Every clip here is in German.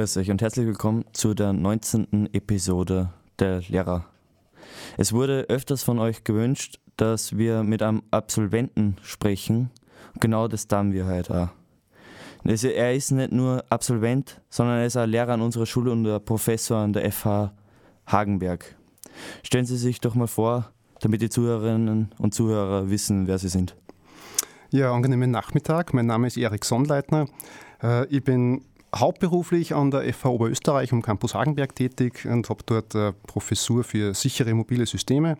Grüß euch und herzlich willkommen zu der 19. Episode der Lehrer. Es wurde öfters von euch gewünscht, dass wir mit einem Absolventen sprechen. Genau das tun wir heute auch. Also er ist nicht nur Absolvent, sondern er ist auch Lehrer an unserer Schule und der Professor an der FH Hagenberg. Stellen Sie sich doch mal vor, damit die Zuhörerinnen und Zuhörer wissen, wer Sie sind. Ja, angenehmen Nachmittag. Mein Name ist Erik Sonnleitner. Äh, ich bin hauptberuflich an der FH Oberösterreich am Campus Hagenberg tätig und habe dort eine Professur für sichere mobile Systeme.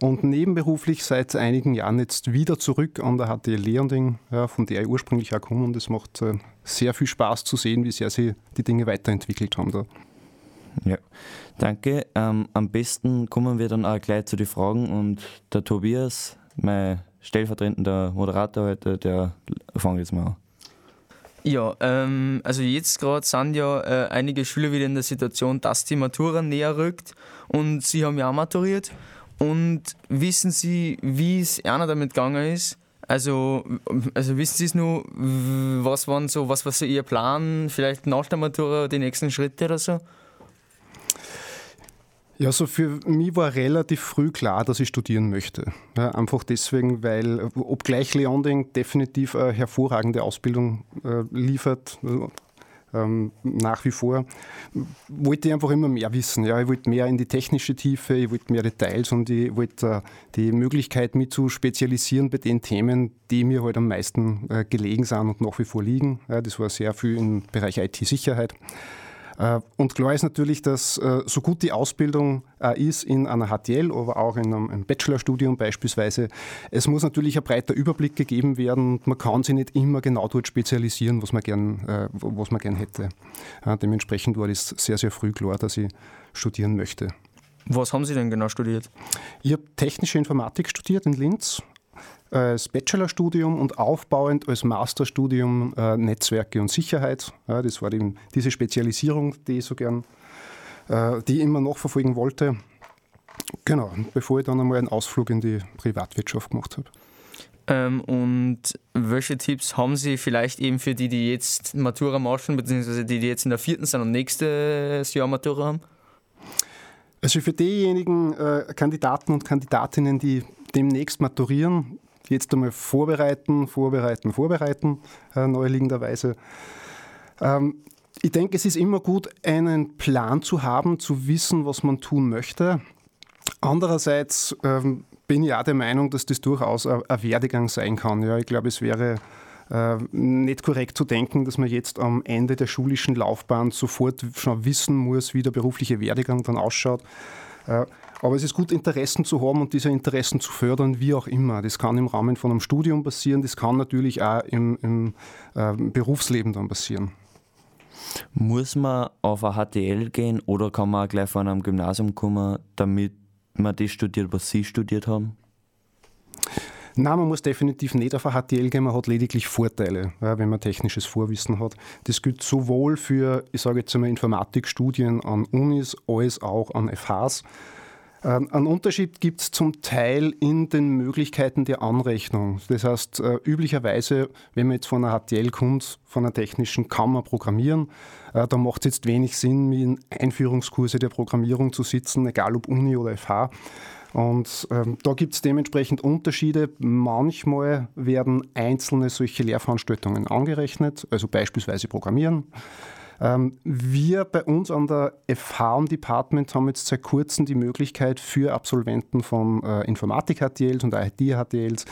Und nebenberuflich seit einigen Jahren jetzt wieder zurück an der HTL Leonding, ja, von der ich ursprünglich auch komme. Und es macht äh, sehr viel Spaß zu sehen, wie sehr sie die Dinge weiterentwickelt haben da. Ja, danke. Ähm, am besten kommen wir dann auch gleich zu den Fragen und der Tobias, mein stellvertretender Moderator heute, der fängt jetzt mal an. Ja, ähm, also jetzt gerade sind ja äh, einige Schüler wieder in der Situation, dass die Matura näher rückt und sie haben ja auch maturiert. Und wissen Sie, wie es einer damit gegangen ist? Also, also wissen Sie es nur, was waren so, was war so Ihr Plan, vielleicht nach der Matura die nächsten Schritte oder so? Ja, so für mich war relativ früh klar, dass ich studieren möchte. Ja, einfach deswegen, weil, obgleich Leonding definitiv eine hervorragende Ausbildung äh, liefert, ähm, nach wie vor, wollte ich einfach immer mehr wissen. Ja, ich wollte mehr in die technische Tiefe, ich wollte mehr Details und ich wollte äh, die Möglichkeit, mich zu spezialisieren bei den Themen, die mir halt am meisten äh, gelegen sind und nach wie vor liegen. Ja, das war sehr viel im Bereich IT-Sicherheit. Äh, und klar ist natürlich, dass äh, so gut die Ausbildung äh, ist in einer HTL, aber auch in einem Bachelorstudium beispielsweise, es muss natürlich ein breiter Überblick gegeben werden und man kann sich nicht immer genau dort spezialisieren, was man gern, was man gern hätte. Dementsprechend war es sehr, sehr früh klar, dass ich studieren möchte. Was haben Sie denn genau studiert? Ich habe technische Informatik studiert in Linz als Bachelorstudium und aufbauend als Masterstudium äh, Netzwerke und Sicherheit. Ja, das war die, diese Spezialisierung, die ich so gern, äh, die immer nachverfolgen wollte. Genau, bevor ich dann einmal einen Ausflug in die Privatwirtschaft gemacht habe. Ähm, und welche Tipps haben Sie vielleicht eben für die, die jetzt Matura machen, beziehungsweise die, die jetzt in der vierten sind und nächstes Jahr Matura haben? Also für diejenigen äh, Kandidaten und Kandidatinnen, die demnächst maturieren, jetzt einmal vorbereiten, vorbereiten, vorbereiten, äh, neueliegenderweise. Ähm, ich denke, es ist immer gut, einen Plan zu haben, zu wissen, was man tun möchte. Andererseits ähm, bin ich auch der Meinung, dass das durchaus ein, ein Werdegang sein kann. Ja, ich glaube, es wäre äh, nicht korrekt zu denken, dass man jetzt am Ende der schulischen Laufbahn sofort schon wissen muss, wie der berufliche Werdegang dann ausschaut. Äh, aber es ist gut, Interessen zu haben und diese Interessen zu fördern, wie auch immer. Das kann im Rahmen von einem Studium passieren, das kann natürlich auch im, im äh, Berufsleben dann passieren. Muss man auf ein HTL gehen oder kann man auch gleich von einem Gymnasium kommen, damit man das studiert, was Sie studiert haben? Nein, man muss definitiv nicht auf ein HTL gehen, man hat lediglich Vorteile, wenn man technisches Vorwissen hat. Das gilt sowohl für, ich sage jetzt einmal, Informatikstudien an Unis als auch an FHs. Ähm, einen Unterschied gibt es zum Teil in den Möglichkeiten der Anrechnung. Das heißt, äh, üblicherweise, wenn man jetzt von einer HTL kommt, von einer technischen, man programmieren. Äh, da macht es jetzt wenig Sinn, in Einführungskurse der Programmierung zu sitzen, egal ob Uni oder FH. Und ähm, da gibt es dementsprechend Unterschiede. Manchmal werden einzelne solche Lehrveranstaltungen angerechnet, also beispielsweise Programmieren. Ähm, wir bei uns an der FH im Department haben jetzt seit kurzem die Möglichkeit für Absolventen von äh, Informatik-HTLs und IT-HTLs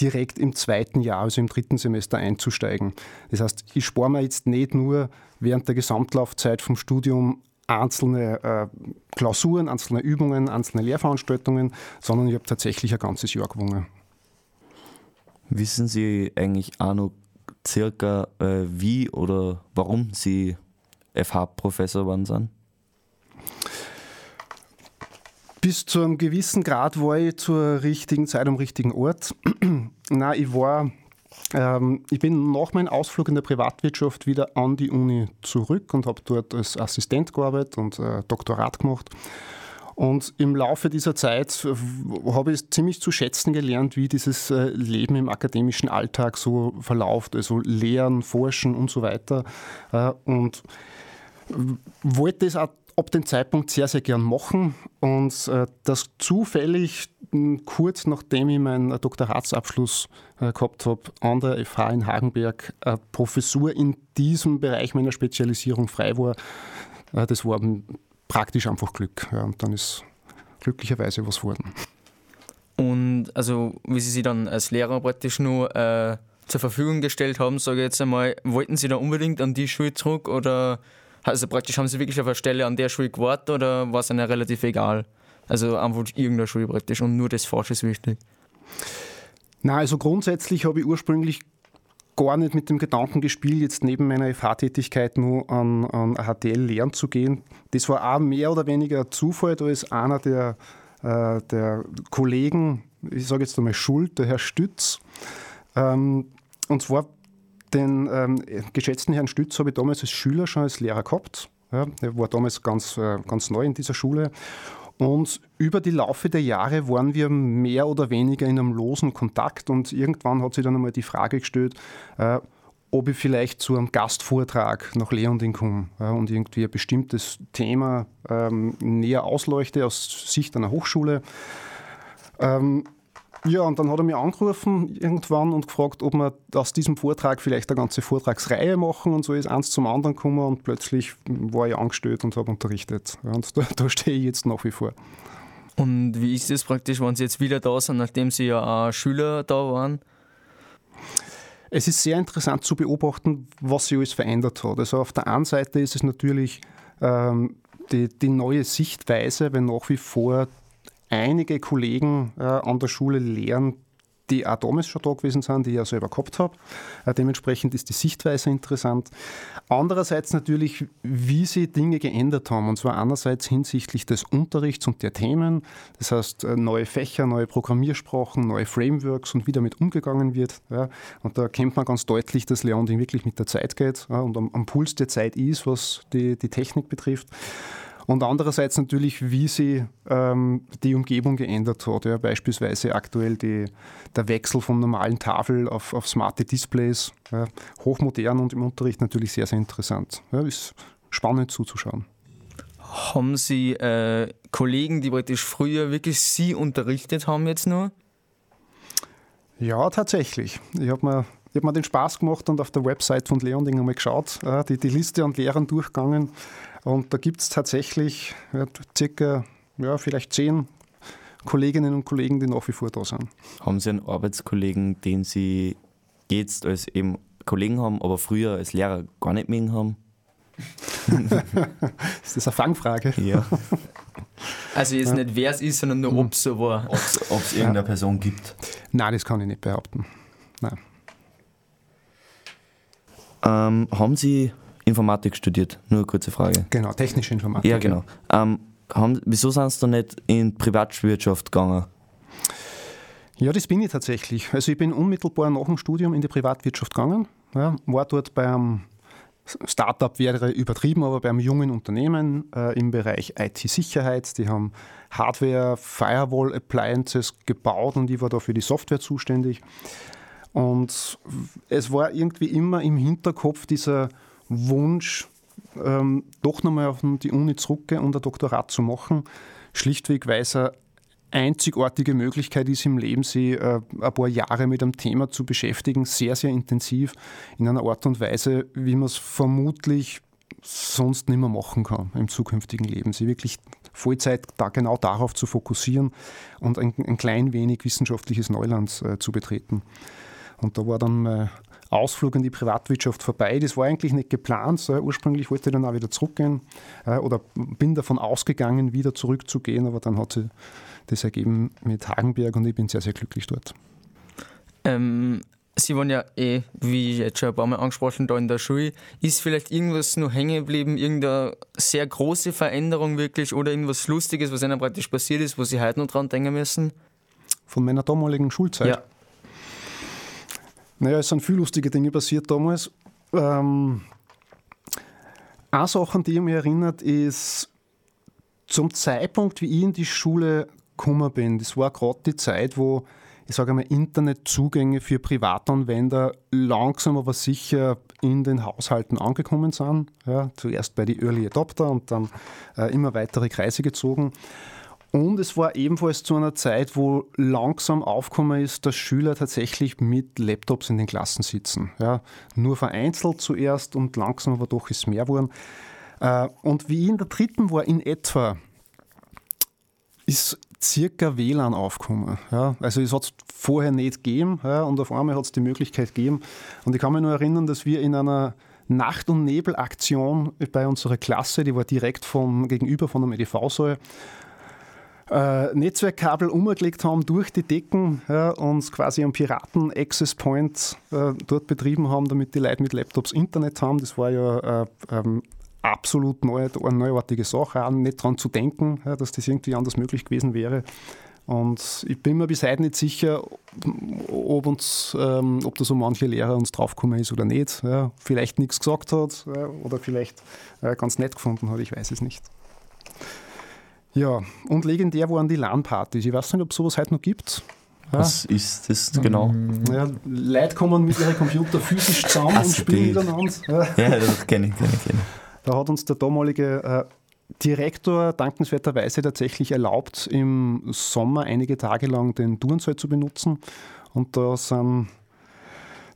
direkt im zweiten Jahr, also im dritten Semester einzusteigen. Das heißt, ich spare mir jetzt nicht nur während der Gesamtlaufzeit vom Studium einzelne äh, Klausuren, einzelne Übungen, einzelne Lehrveranstaltungen, sondern ich habe tatsächlich ein ganzes Jahr gewonnen. Wissen Sie eigentlich auch noch circa, äh, wie oder warum Sie FH-Professor geworden sind? Bis zu einem gewissen Grad war ich zur richtigen Zeit am richtigen Ort. Nein, ich war, ähm, ich bin nach meinem Ausflug in der Privatwirtschaft wieder an die Uni zurück und habe dort als Assistent gearbeitet und äh, Doktorat gemacht. Und im Laufe dieser Zeit habe ich ziemlich zu schätzen gelernt, wie dieses äh, Leben im akademischen Alltag so verläuft, also Lehren, Forschen und so weiter. Äh, und wollte das auch ab dem Zeitpunkt sehr, sehr gern machen und äh, das zufällig kurz nachdem ich meinen Doktoratsabschluss äh, gehabt habe, an der FH in Hagenberg eine Professur in diesem Bereich meiner Spezialisierung frei war, äh, das war praktisch einfach Glück. Ja, und dann ist glücklicherweise was geworden. Und also, wie Sie sich dann als Lehrer praktisch nur äh, zur Verfügung gestellt haben, sage ich jetzt einmal, wollten Sie da unbedingt an die Schule zurück oder also praktisch haben Sie wirklich auf eine Stelle an der Schule gewartet oder war es Ihnen relativ egal? Also einfach irgendeine Schule praktisch und nur das Fach ist wichtig. Na, also grundsätzlich habe ich ursprünglich gar nicht mit dem Gedanken gespielt, jetzt neben meiner FH-Tätigkeit nur an, an HTL lehren zu gehen. Das war auch mehr oder weniger Zufall. Da ist einer der, äh, der Kollegen, ich sage jetzt einmal Schuld, der Herr Stütz. Ähm, und zwar den ähm, geschätzten Herrn Stütz habe ich damals als Schüler schon als Lehrer gehabt. Ja, er war damals ganz, äh, ganz neu in dieser Schule. Und über die Laufe der Jahre waren wir mehr oder weniger in einem losen Kontakt und irgendwann hat sich dann einmal die Frage gestellt, äh, ob ich vielleicht zu einem Gastvortrag nach Leonding komme äh, und irgendwie ein bestimmtes Thema ähm, näher ausleuchte aus Sicht einer Hochschule. Ähm, ja, und dann hat er mich angerufen irgendwann und gefragt, ob wir aus diesem Vortrag vielleicht eine ganze Vortragsreihe machen und so ist eins zum anderen gekommen und plötzlich war ich angestellt und habe unterrichtet. und da, da stehe ich jetzt nach wie vor. Und wie ist das praktisch, wenn Sie jetzt wieder da sind, nachdem Sie ja auch Schüler da waren? Es ist sehr interessant zu beobachten, was sich alles verändert hat. Also auf der einen Seite ist es natürlich ähm, die, die neue Sichtweise, weil nach wie vor einige Kollegen äh, an der Schule lehren, die auch damals schon da gewesen sind, die ich ja selber gehabt habe. Äh, dementsprechend ist die Sichtweise interessant. Andererseits natürlich, wie sie Dinge geändert haben. Und zwar einerseits hinsichtlich des Unterrichts und der Themen. Das heißt, äh, neue Fächer, neue Programmiersprachen, neue Frameworks und wie damit umgegangen wird. Ja. Und da erkennt man ganz deutlich, dass Leonding wirklich mit der Zeit geht ja, und am, am, Puls der Zeit ist, was die, die Technik betrifft. Und andererseits natürlich, wie sie ähm, die Umgebung geändert hat. Ja, beispielsweise aktuell die, der Wechsel von normalen Tafel auf, auf smarte Displays. Ja, hochmodern und im Unterricht natürlich sehr, sehr interessant. Ja, ist spannend zuzuschauen. Haben Sie äh, Kollegen, die praktisch früher wirklich Sie unterrichtet haben jetzt nur? Ja, tatsächlich. Ich habe mir, hab mir den Spaß gemacht und auf der Website von Leonding einmal geschaut, äh, die, die Liste an Lehrern durchgegangen. Und da gibt es tatsächlich ja, circa ja, vielleicht zehn Kolleginnen und Kollegen, die nach wie vor da sind. Haben Sie einen Arbeitskollegen, den Sie jetzt als eben Kollegen haben, aber früher als Lehrer gar nicht mehr haben? ist das eine Fangfrage? Ja. Also jetzt ja. nicht wer es ist, sondern nur ob es so war. Ob es irgendeine ja. Person gibt. Nein, das kann ich nicht behaupten. Nein. Ähm, haben Sie Informatik studiert? Nur eine kurze Frage. Genau, technische Informatik. Ja, genau. Ähm, haben, wieso sind Sie da nicht in Privatwirtschaft gegangen? Ja, das bin ich tatsächlich. Also ich bin unmittelbar nach dem Studium in die Privatwirtschaft gegangen, ja, war dort beim Startup wäre übertrieben, aber beim jungen Unternehmen äh, im Bereich IT-Sicherheit. Die haben Hardware, Firewall Appliances gebaut und ich war da für die Software zuständig. Und es war irgendwie immer im Hinterkopf dieser Wunsch, ähm, doch nochmal auf die Uni zurückgehen und ein Doktorat zu machen. Schlichtweg, weil es eine einzigartige Möglichkeit ist im Leben, sich äh, ein paar Jahre mit einem Thema zu beschäftigen, sehr, sehr intensiv, in einer Art und Weise, wie man es vermutlich sonst nicht mehr machen kann im zukünftigen Leben. Sie wirklich Vollzeit da genau darauf zu fokussieren und ein, ein klein wenig wissenschaftliches Neuland äh, zu betreten. Und da war dann mein Ausflug in die Privatwirtschaft vorbei. Das war eigentlich nicht geplant. So, ursprünglich wollte ich dann auch wieder zurückgehen äh, oder bin davon ausgegangen, wieder zurückzugehen, aber dann hat sich das ergeben mit Hagenberg und ich bin sehr, sehr glücklich dort. Ähm, Sie waren ja eh, wie jetzt schon ein paar Mal angesprochen, da in der Schule. Ist vielleicht irgendwas noch hängen geblieben, irgendeine sehr große Veränderung wirklich oder irgendwas Lustiges, was Ihnen praktisch passiert ist, wo Sie heute noch dran denken müssen? Von meiner damaligen Schulzeit? Ja. Naja, es sind viele lustige Dinge passiert damals. Ähm, eine Sache, an die mich erinnert, ist zum Zeitpunkt, wie ich in die Schule gekommen bin, das war gerade die Zeit, wo ich sage einmal, Internetzugänge für Privatanwender langsam aber sicher in den Haushalten angekommen sind. Ja, zuerst bei den Early Adopter und dann äh, immer weitere Kreise gezogen. Und es war ebenfalls zu einer Zeit, wo langsam aufgekommen ist, dass Schüler tatsächlich mit Laptops in den Klassen sitzen. Ja, nur vereinzelt zuerst und langsam aber doch ist mehr geworden. Äh, und wie in der dritten war, in etwa, ist circa WLAN aufgekommen. Ja, also es hat es vorher nicht gegeben ja, und auf einmal hat es die Möglichkeit gegeben. Und ich kann mich nur erinnern, dass wir in einer Nacht- und Nebelaktion bei unserer Klasse, die war direkt von, gegenüber von einem EDV-Saal, äh, Netzwerkkabel umgelegt haben durch die Decken ja, und quasi einen Piraten-Access Point äh, dort betrieben haben, damit die Leute mit Laptops Internet haben. Das war ja äh, ähm, absolut neu, eine neuartige Sache, auch nicht daran zu denken, ja, dass das irgendwie anders möglich gewesen wäre. Und ich bin mir bis heute nicht sicher, ob, uns, ähm, ob da so manche Lehrer uns draufgekommen ist oder nicht. Ja, vielleicht nichts gesagt hat ja, oder vielleicht äh, ganz nett gefunden hat, ich weiß es nicht. Ja, und legendär waren die LAN-Partys. Ich weiß nicht, ob es sowas heute noch gibt. Was ist das genau? Ja, Leute kommen mit ihren Computer physisch zusammen und spielen miteinander. Ja, ja das kenne ich, kenne ich, kenn ich. Da hat uns der damalige äh, Direktor dankenswerterweise tatsächlich erlaubt, im Sommer einige Tage lang den Turnsaal zu benutzen. Und da sind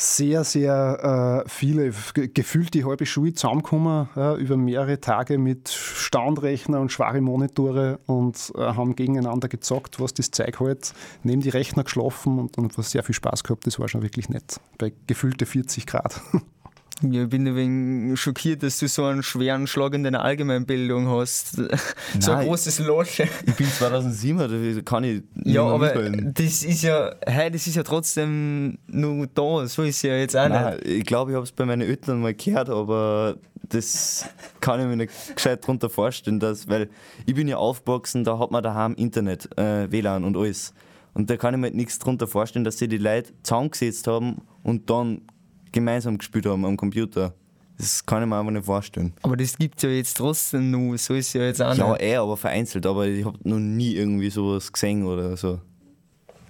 sehr, sehr äh, viele, gefühlt die halbe Schule zusammengekommen äh, über mehrere Tage mit Standrechner und schwere Monitore und äh, haben gegeneinander gezockt, was das Zeug halt, neben die Rechner geschlafen und, und was sehr viel Spaß gehabt. Das war schon wirklich nett, bei gefühlte 40 Grad. Ja, ich bin ein wenig schockiert, dass du so einen schweren Schlag in deiner Allgemeinbildung hast. Nein, so ein großes Loch. Ich bin 2007, da kann ich Ja, aber mithalten. das ist ja, hey, das ist ja trotzdem nur da. So ist es ja jetzt auch Nein, nicht. Ich glaube, ich habe es bei meinen Eltern mal gehört, aber das kann ich mir nicht gescheit darunter vorstellen, dass, weil ich bin ja aufgewachsen, da hat man daheim Internet, äh, WLAN und alles. Und da kann ich mir nichts darunter vorstellen, dass sie die Leute zusammengesetzt haben und dann gemeinsam gespielt haben am Computer. Das kann ich mir einfach nicht vorstellen. Aber das gibt es ja jetzt trotzdem nur, so ist es ja jetzt auch Ja, eh, aber vereinzelt, aber ich habe noch nie irgendwie sowas gesehen oder so.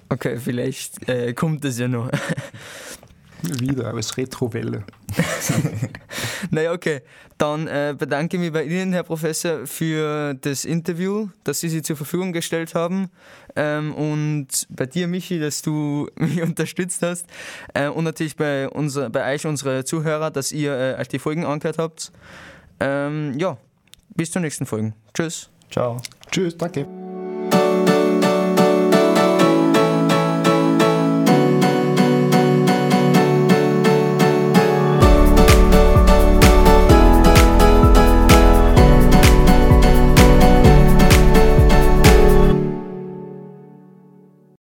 Okay, vielleicht äh, kommt das ja noch. Wieder als Retrowelle. naja, okay. Dann äh, bedanke ich mich bei Ihnen, Herr Professor, für das Interview, das Sie sich zur Verfügung gestellt haben. Ähm, und bei dir, Michi, dass du mich unterstützt hast. Äh, und natürlich bei, unser, bei euch, unsere Zuhörer, dass ihr äh, euch die Folgen angehört habt. Ähm, ja, bis zur nächsten Folge. Tschüss. Ciao. Tschüss, danke.